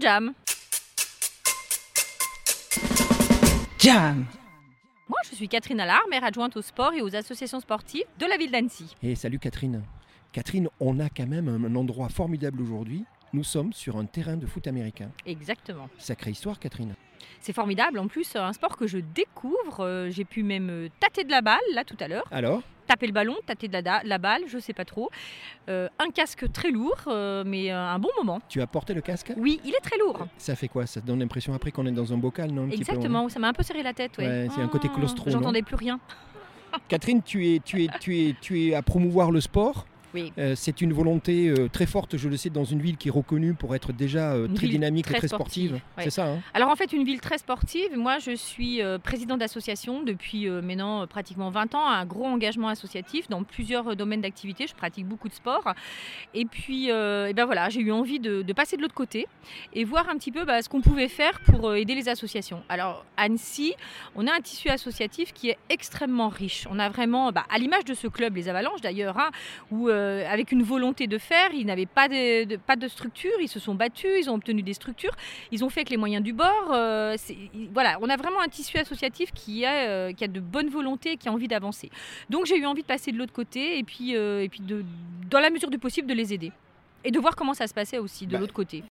Jam. Jam Moi, je suis Catherine Allard, maire adjointe au sport et aux associations sportives de la ville d'Annecy. Et salut Catherine. Catherine, on a quand même un endroit formidable aujourd'hui. Nous sommes sur un terrain de foot américain. Exactement. Sacrée histoire, Catherine. C'est formidable. En plus, un sport que je découvre. Euh, J'ai pu même euh, tâter de la balle, là, tout à l'heure. Alors Taper le ballon, tâter de la, la balle, je sais pas trop. Euh, un casque très lourd, euh, mais un bon moment. Tu as porté le casque? Oui, il est très lourd. Ça fait quoi? Ça te donne l'impression après qu'on est dans un bocal, non? Exactement, ça m'a un peu serré la tête. Ouais, Ouais, c'est un côté Ah, claustro, J'entendais plus rien. Catherine, tu es, tu, es, tu, es, tu es à promouvoir le sport? Oui. Euh, c'est une volonté euh, très forte, je le sais, dans une ville qui est reconnue pour être déjà euh, très dynamique et très sportive, sportive. ouais. C'est ça, hein Alors en fait, une ville très sportive. Moi, je suis président d'association depuis maintenant pratiquement 20 ans, un gros engagement associatif dans plusieurs domaines d'activité. Je pratique beaucoup de sport. Et puis, et ben voilà, j'ai eu envie de, de passer de l'autre côté et voir un petit peu bah, ce qu'on pouvait faire pour aider les associations. Alors Annecy, on a un tissu associatif qui est extrêmement riche. On a vraiment, bah, à l'image de ce club, les Avalanches d'ailleurs, hein, où euh, avec une volonté de faire, ils n'avaient pas de, de- pas de structure, ils se sont battus, ils ont obtenu des structures, ils ont fait avec les moyens du bord. euh, voilà, on a vraiment un tissu associatif qui a, euh, qui a de bonne volonté et qui a envie d'avancer. Donc j'ai eu envie de passer de l'autre côté et puis, et puis de, dans la mesure du possible de les aider. Et de voir comment ça se passait aussi de Bah, l'autre côté.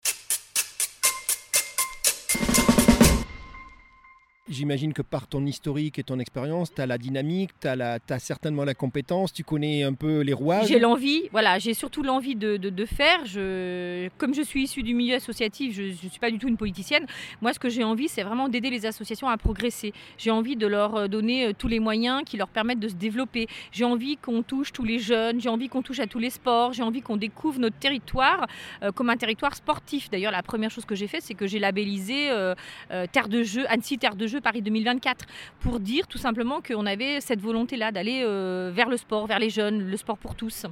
J'imagine que par ton historique et ton expérience, tu as la dynamique, tu as, certainement la compétence, tu connais un peu les rouages. J'ai l'envie, voilà, j'ai surtout l'envie de, de- faire. Je, comme je suis issue du milieu associatif, je ne suis pas du tout une politicienne. Moi, ce que j'ai envie, c'est vraiment d'aider les associations à progresser. J'ai envie de leur euh, donner euh, tous les moyens qui leur permettent de se développer. J'ai envie qu'on touche tous les jeunes, j'ai envie qu'on touche à tous les sports, j'ai envie qu'on découvre notre territoire euh, comme un territoire sportif. D'ailleurs, la première chose que j'ai fait, c'est que j'ai labellisé Terre de jeu, Annecy Terre de jeu Paris 2024, pour dire tout simplement qu'on avait cette volonté-là d'aller euh, vers le sport, vers les jeunes, le sport pour tous.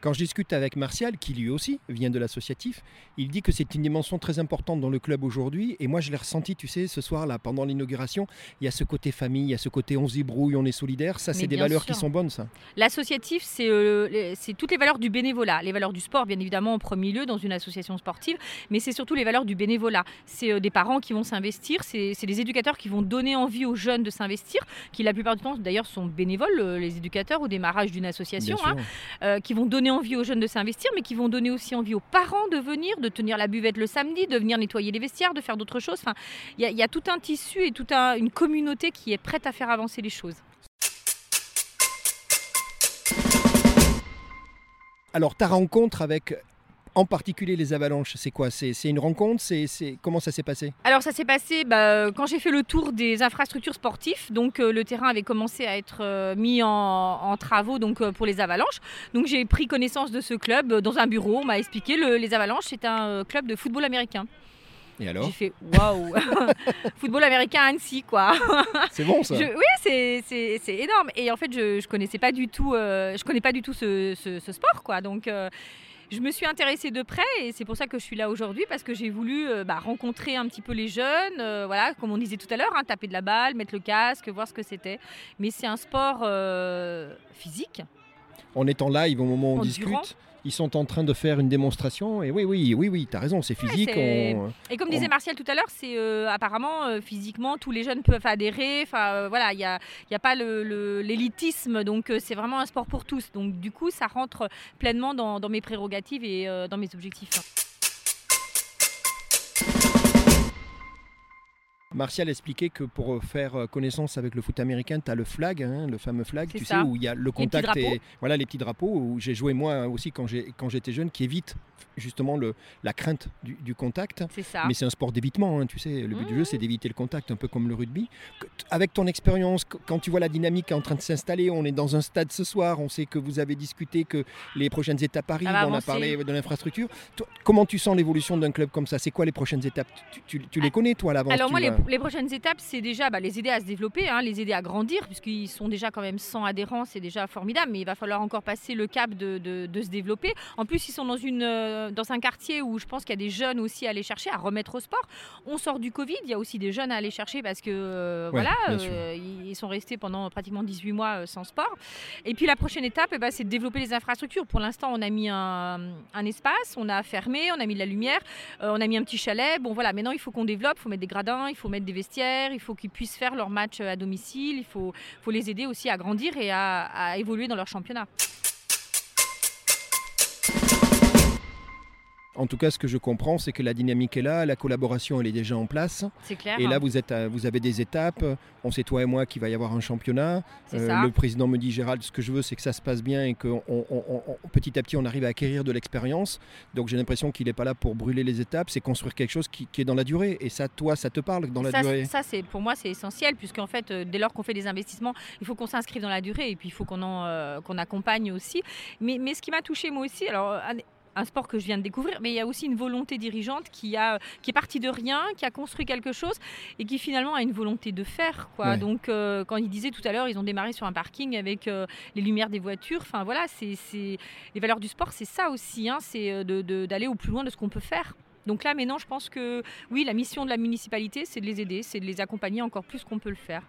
Quand je discute avec Martial, qui lui aussi vient de l'associatif, il dit que c'est une dimension très importante dans le club aujourd'hui. Et moi, je l'ai ressenti, tu sais, ce soir-là, pendant l'inauguration. Il y a ce côté famille, il y a ce côté on se débrouille, on est solidaire. Ça, c'est des valeurs sûr. qui sont bonnes, ça. L'associatif, c'est euh, les- c'est toutes les valeurs du bénévolat. Les valeurs du sport, bien évidemment, en premier lieu, dans une association sportive, mais c'est surtout les valeurs du bénévolat. C'est euh, des parents qui vont s'investir, c'est des éducateurs qui vont donner envie aux jeunes de s'investir, qui la plupart du temps, d'ailleurs, sont bénévoles, euh, les éducateurs, au démarrage d'une association, hein, euh, qui vont donner envie aux jeunes de s'investir, mais qui vont donner aussi envie aux parents de venir, de tenir la buvette le samedi, de venir nettoyer les vestiaires, de faire d'autres choses. Enfin, il y, a- tout un tissu et toute une communauté qui est prête à faire avancer les choses. Alors, ta rencontre avec, en particulier les avalanches, c'est quoi? C'est une rencontre? C'est Comment ça s'est passé? Alors ça s'est passé bah, quand j'ai fait le tour des infrastructures sportives. Donc euh, le terrain avait commencé à être euh, mis en, en travaux donc, euh, pour les avalanches. Donc j'ai pris connaissance de ce club euh, dans un bureau. On m'a expliqué le- les avalanches c'est un euh, club de football américain. Et alors? J'ai fait waouh Football américain à Annecy quoi. C'est bon, ça Je- oui, c'est- énorme. Et en fait, je, je connaissais pas du tout, euh, je connais pas du tout ce, ce- ce sport, quoi. Donc, euh, je me suis intéressée de près, et c'est pour ça que je suis là aujourd'hui, parce que j'ai voulu euh, bah, rencontrer un petit peu les jeunes, euh, voilà, comme on disait tout à l'heure, hein, taper de la balle, mettre le casque, voir ce que c'était. Mais c'est un sport euh, physique. On est en live au moment où on discute. Ils sont en train de faire une démonstration. Et oui, oui, oui, oui, tu as raison, c'est physique. on- Et comme On- disait Martial tout à l'heure, c'est euh, apparemment euh, physiquement tous les jeunes peuvent adhérer. Enfin euh, voilà, il n'y a, y a pas le- le- l'élitisme, donc c'est vraiment un sport pour tous. Donc du coup, ça rentre pleinement dans, dans mes prérogatives et dans mes objectifs. Martial expliquait que pour euh, faire euh, connaissance avec le foot américain, tu as le flag, hein, le fameux flag, tu ça. sais, où il y a le contact et voilà les petits drapeaux, où j'ai joué moi aussi quand j'étais jeune, qui évite justement le, la crainte du, du contact. C'est ça. Mais c'est un sport d'évitement, hein, tu sais. Le but du jeu, Mhm. c'est d'éviter le contact, un peu comme le rugby. Avec ton expérience, qu- quand tu vois la dynamique qui est en train de s'installer, on est dans un stade ce soir, on sait que vous avez discuté que les prochaines étapes arrivent, on a parlé de l'infrastructure. Comment tu sens l'évolution d'un club comme ça? C'est quoi les prochaines étapes? Tu, tu- tu les Ah, connais, toi, à l'avance Alors moi, les, prochaines étapes, c'est déjà bah, les aider à se développer, hein, les aider à grandir, puisqu'ils sont déjà quand même 100 adhérents, c'est déjà formidable, mais il va falloir encore passer le cap de, de- de se développer. En plus, ils sont dans une, euh, dans un quartier où je pense qu'il y a des jeunes aussi à aller chercher, à remettre au sport. On sort du Covid, il y a aussi des jeunes à aller chercher parce que euh, Ouais, voilà, euh, ils sont restés pendant pratiquement 18 mois sans sport. Et puis la prochaine étape, eh ben, c'est de développer les infrastructures. Pour l'instant, on a mis un, un espace, on a fermé, on a mis de la lumière, on a mis un petit chalet. Bon voilà, maintenant il faut qu'on développe, il faut mettre des gradins, il faut mettre des vestiaires, il faut qu'ils puissent faire leur match à domicile, il faut, faut les aider aussi à grandir et à, à évoluer dans leur championnat. En tout cas, ce que je comprends, c'est que la dynamique est là, la collaboration elle est déjà en place. C'est clair. Et là, vous, êtes à- vous avez des étapes. On sait, toi et moi, qu'il va y avoir un championnat. Euh, ça. le président me dit, Gérald, ce que je veux, c'est que ça se passe bien et que on- on- on- on- petit à petit, on arrive à acquérir de l'expérience. Donc, j'ai l'impression qu'il n'est pas là pour brûler les étapes, c'est construire quelque chose qui, qui est dans la durée. Et ça, toi, ça te parle dans la ça, durée ça, c'est pour moi c'est essentiel puisqu'en fait euh, dès lors qu'on fait des investissements il faut qu'on s'inscrive dans la durée et puis il faut qu'on euh, qu'on accompagne aussi mais, mais ce qui m'a touché moi aussi alors un, sport que je viens de découvrir mais il y a aussi une volonté dirigeante qui a qui est partie de rien qui a construit quelque chose et qui finalement a une volonté de faire quoi Ouais. donc euh, quand il disait tout à l'heure ils ont démarré sur un parking avec euh, les lumières des voitures enfin voilà c'est c'est- les valeurs du sport c'est ça aussi hein, c'est euh, de- de- d'aller au plus loin de ce qu'on peut faire donc là, maintenant, je pense que oui, la mission de la municipalité, c'est de les aider, c'est de les accompagner encore plus qu'on peut le faire.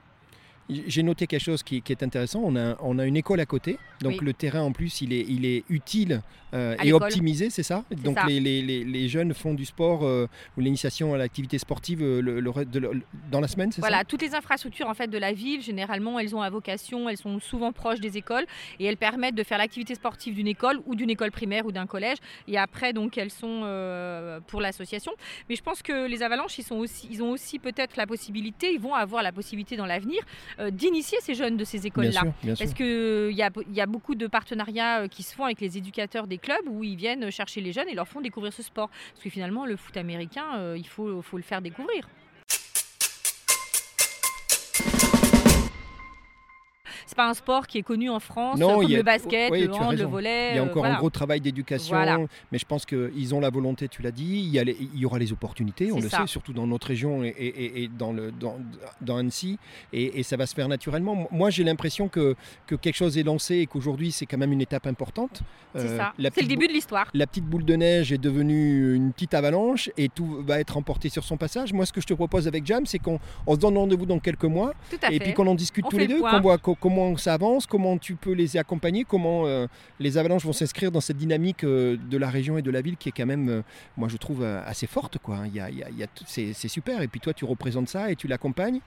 J'ai noté quelque chose qui, qui est intéressant. On a, on a une école à côté. Donc, Oui. le terrain, en plus, il est, il est utile euh, et optimisé, c'est ça? Donc, ça. Les, les- les- les jeunes font du sport euh, ou l'initiation à l'activité sportive euh, le- le re- de le- dans la semaine, c'est Voilà, toutes les infrastructures en fait de la ville, généralement, elles ont à vocation, elles sont souvent proches des écoles et elles permettent de faire l'activité sportive d'une école ou d'une école primaire ou d'un collège. Et après, donc, elles sont euh, pour l'association. Mais je pense que les avalanches, ils, sont aussi, ils ont aussi peut-être la possibilité, ils vont avoir la possibilité dans l'avenir d'initier ces jeunes de ces écoles-là. Parce qu'il y a, il y a beaucoup de partenariats euh, qui se font avec les éducateurs des clubs où ils viennent chercher les jeunes et leur font découvrir ce sport. Parce que finalement, le foot américain, euh, il faut, faut le faire découvrir. C'est pas un sport qui est connu en France, Non, comme il y a- le basket, oui, le hand, le volet. Il y a euh, encore voilà. un gros travail d'éducation, Voilà. mais je pense qu'ils ont la volonté, tu l'as dit, il y, a les- il y aura les opportunités, on le ça. sait, surtout dans notre région et, et- et- et dans, le, dans, dans Annecy, et, et ça va se faire naturellement. Moi, j'ai l'impression que, que quelque chose est lancé et qu'aujourd'hui, c'est quand même une étape importante. C'est Euh, ça. C'est le début de l'histoire. la petite boule de neige est devenue une petite avalanche et tout va être emporté sur son passage. Moi, ce que je te propose avec Jam, c'est qu'on on se donne rendez-vous dans quelques mois et puis qu'on en discute On tous les le deux, qu'on voit co- comment ça avance, comment tu peux les accompagner, comment euh, les avalanches vont s'inscrire dans cette dynamique euh, de la région et de la ville qui est quand même, euh, moi, je trouve assez forte. Quoi. Il y a- y a- y a c'est super. Et puis toi, tu représentes ça et tu l'accompagnes.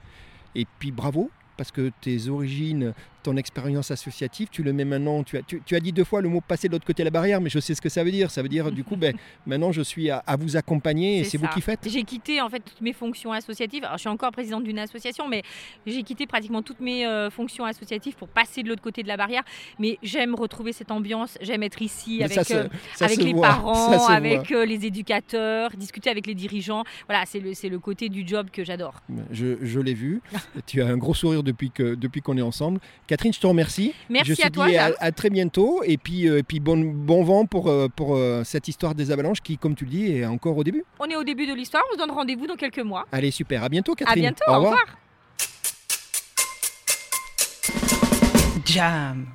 Et puis bravo. Parce que tes origines, ton expérience associative, tu le mets maintenant. Tu as, tu, tu as dit deux fois le mot passer de l'autre côté de la barrière, mais je sais ce que ça veut dire. Ça veut dire, du coup, ben, maintenant je suis à, à vous accompagner et c'est vous qui faites. J'ai quitté en fait toutes mes fonctions associatives. Alors, je suis encore présidente d'une association, mais j'ai quitté pratiquement toutes mes euh, fonctions associatives pour passer de l'autre côté de la barrière. Mais j'aime retrouver cette ambiance, j'aime être ici Mais avec, se- euh, les voit, parents, avec euh, les éducateurs, discuter avec les dirigeants. Voilà, c'est le, côté du job que j'adore. Je, je l'ai vu. tu as un gros sourire depuis que depuis qu'on est ensemble. Catherine, je te remercie. Merci je te à toi, dis à, à très bientôt. Et puis, euh, et puis bon, bon vent pour, euh, pour euh, cette histoire des avalanches qui, comme tu le dis, est encore au début. On est au début de l'histoire, on se donne rendez-vous dans quelques mois. Allez, super. À bientôt, À Catherine. bientôt, au revoir. Jam.